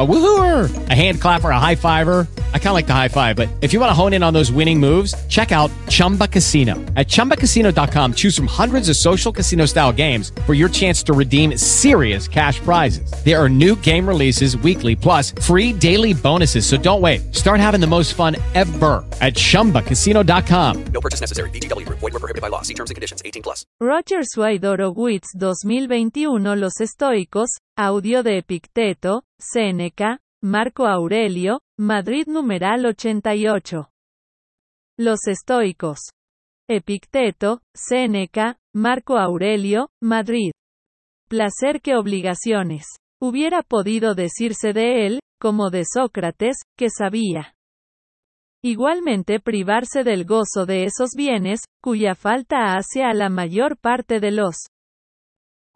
A woohooer, a hand clapper, a high fiver. I kind of like the high five, but if you want to hone in on those winning moves, check out Chumba Casino. At ChumbaCasino.com, choose from hundreds of social casino style games for your chance to redeem serious cash prizes. There are new game releases weekly, plus free daily bonuses. So don't wait. Start having the most fun ever at ChumbaCasino.com. No purchase necessary. VGW Group. Void were prohibited by law. See terms and conditions. 18 plus. Roger Swidorowitz 2021 Los estoicos, audio de Epicteto, Séneca, Marco Aurelio, Madrid numeral 88. Los estoicos. Epicteto, Séneca, Marco Aurelio, Madrid. Placer que obligaciones. Hubiera podido decirse de él, como de Sócrates, que sabía. Igualmente privarse del gozo de esos bienes, cuya falta hace a la mayor parte de los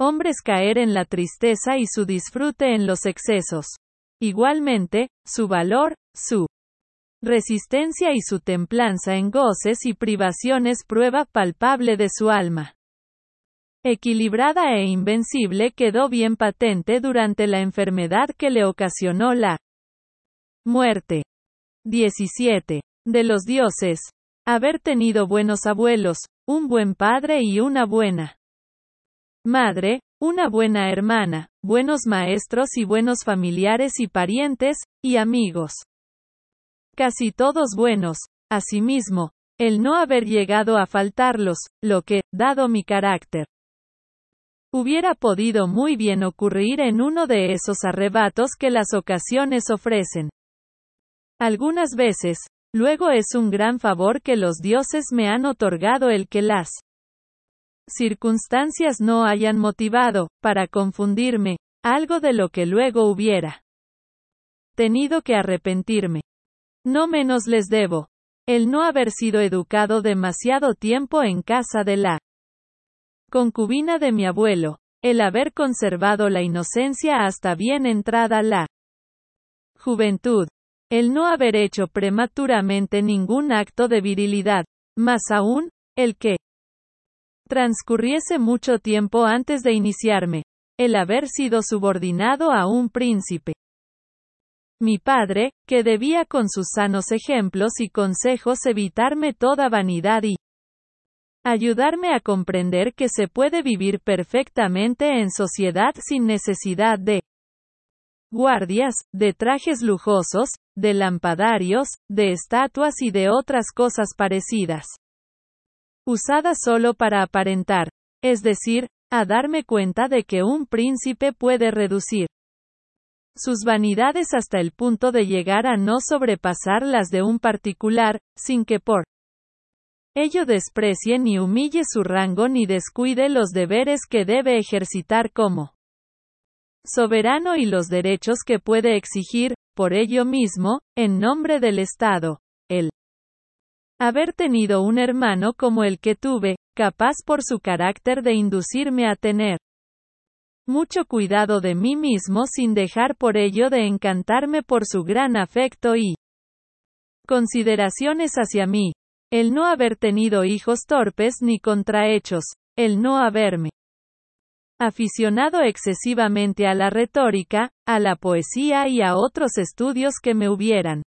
hombres caer en la tristeza y su disfrute en los excesos. Igualmente, su valor, su resistencia y su templanza en goces y privaciones prueba palpable de su alma. Equilibrada e invencible quedó bien patente durante la enfermedad que le ocasionó la muerte. 17. De los dioses. Haber tenido buenos abuelos, un buen padre y una buena madre, una buena hermana, buenos maestros y buenos familiares y parientes, y amigos. Casi todos buenos, asimismo, el no haber llegado a faltarlos, lo que, dado mi carácter, hubiera podido muy bien ocurrir en uno de esos arrebatos que las ocasiones ofrecen. Algunas veces, luego es un gran favor que los dioses me han otorgado el que las circunstancias no hayan motivado, para confundirme, algo de lo que luego hubiera tenido que arrepentirme. No menos les debo, el no haber sido educado demasiado tiempo en casa de la concubina de mi abuelo, el haber conservado la inocencia hasta bien entrada la juventud, el no haber hecho prematuramente ningún acto de virilidad, más aún, el que transcurriese mucho tiempo antes de iniciarme, el haber sido subordinado a un príncipe. Mi padre, que debía con sus sanos ejemplos y consejos evitarme toda vanidad y ayudarme a comprender que se puede vivir perfectamente en sociedad sin necesidad de guardias, de trajes lujosos, de lampadarios, de estatuas y de otras cosas parecidas. Usada solo para aparentar, es decir, a darme cuenta de que un príncipe puede reducir sus vanidades hasta el punto de llegar a no sobrepasar las de un particular, sin que por ello desprecie ni humille su rango ni descuide los deberes que debe ejercitar como soberano y los derechos que puede exigir, por ello mismo, en nombre del Estado. El haber tenido un hermano como el que tuve, capaz por su carácter de inducirme a tener mucho cuidado de mí mismo sin dejar por ello de encantarme por su gran afecto y consideraciones hacia mí, el no haber tenido hijos torpes ni contrahechos, el no haberme aficionado excesivamente a la retórica, a la poesía y a otros estudios que me hubieran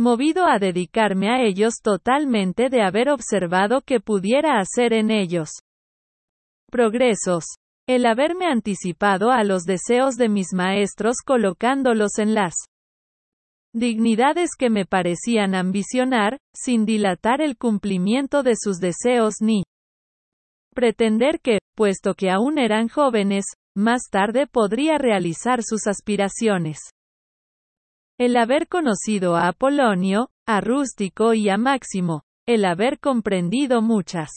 movido a dedicarme a ellos totalmente de haber observado que pudiera hacer en ellos progresos, el haberme anticipado a los deseos de mis maestros colocándolos en las dignidades que me parecían ambicionar, sin dilatar el cumplimiento de sus deseos ni pretender que, puesto que aún eran jóvenes, más tarde podría realizar sus aspiraciones. El haber conocido a Apolonio, a Rústico y a Máximo, el haber comprendido muchas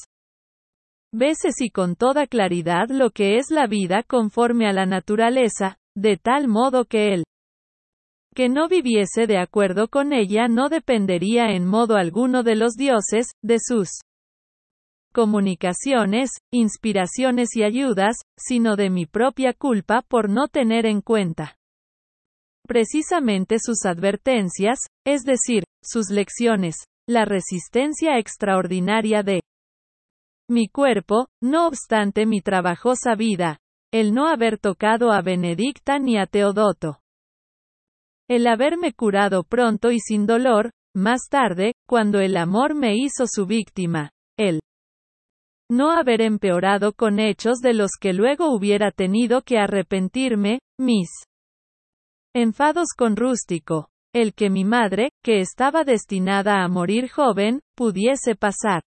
veces y con toda claridad lo que es la vida conforme a la naturaleza, de tal modo que él que no viviese de acuerdo con ella no dependería en modo alguno de los dioses, de sus comunicaciones, inspiraciones y ayudas, sino de mi propia culpa por no tener en cuenta precisamente sus advertencias, es decir, sus lecciones, la resistencia extraordinaria de Mi cuerpo, no obstante mi trabajosa vida, el no haber tocado a Benedicta ni a Teodoto. El haberme curado pronto y sin dolor, más tarde, cuando el amor me hizo su víctima, el no haber empeorado con hechos de los que luego hubiera tenido que arrepentirme, mis enfados con rústico, el que mi madre, que estaba destinada a morir joven, pudiese pasar.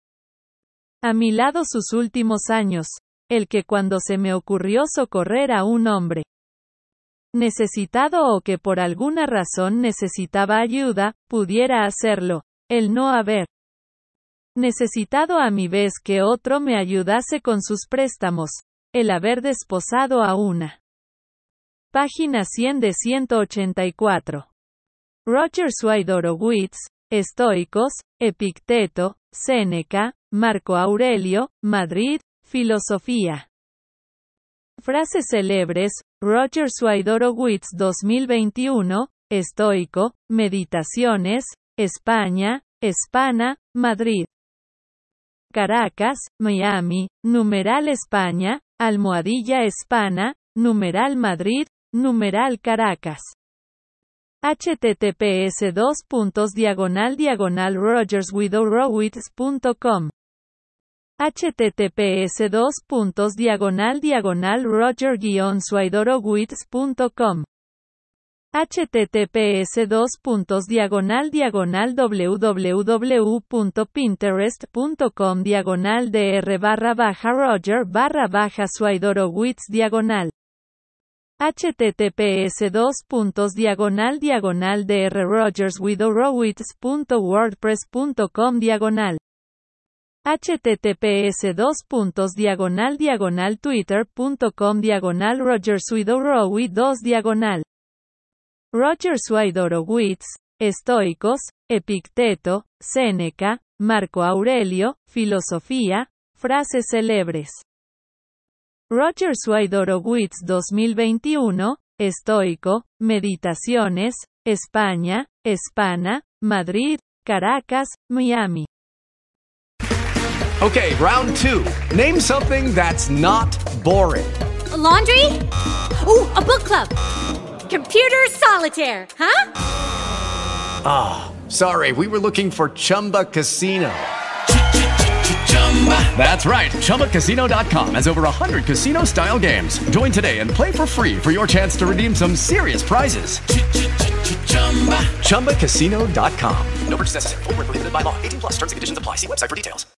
A mi lado sus últimos años, el que cuando se me ocurrió socorrer a un hombre necesitado o que por alguna razón necesitaba ayuda, pudiera hacerlo, el no haber necesitado a mi vez que otro me ayudase con sus préstamos, el haber desposado a una. Página 100 de 184. Roger Swidorowitz, Estoicos, Epicteto, Séneca, Marco Aurelio, Madrid, Filosofía. Frases célebres, Roger Swidorowitz 2021, Estoico, Meditaciones, España, Espana, Madrid. Caracas, Miami, numeral España, almohadilla Espana, numeral Madrid, numeral Caracas. https dos puntos diagonal diagonal rogerswidowrowitz.com https dos puntos diagonal diagonal roger swidorowitz.com https dos puntos diagonal diagonal www.pinterest.com diagonal dr barra baja roger barra baja Swidorowitz diagonal https dos puntos diagonal diagonal dr rogerswidowrowitz.wordpress.com diagonal https dos puntos diagonal diagonal twitter.com diagonal rogerswidowrowitz 2 diagonal Roger Swidorowitz, Estoicos, Epicteto, Séneca, Marco Aurelio, Filosofía, Frases célebres. Roger Swidorowitz 2021, Estoico, Meditaciones, España, Espana, Madrid, Caracas, Miami. Okay, round two. Name something that's not boring. A laundry? Ooh, a book club. Computer solitaire, huh? Ah, oh, sorry, we were looking for Chumba Casino. That's right. ChumbaCasino.com has over 100 casino style games. Join today and play for free for your chance to redeem some serious prizes. ChumbaCasino.com. No purchase necessary. Full prohibited by law. 18 plus terms and conditions apply. See website for details.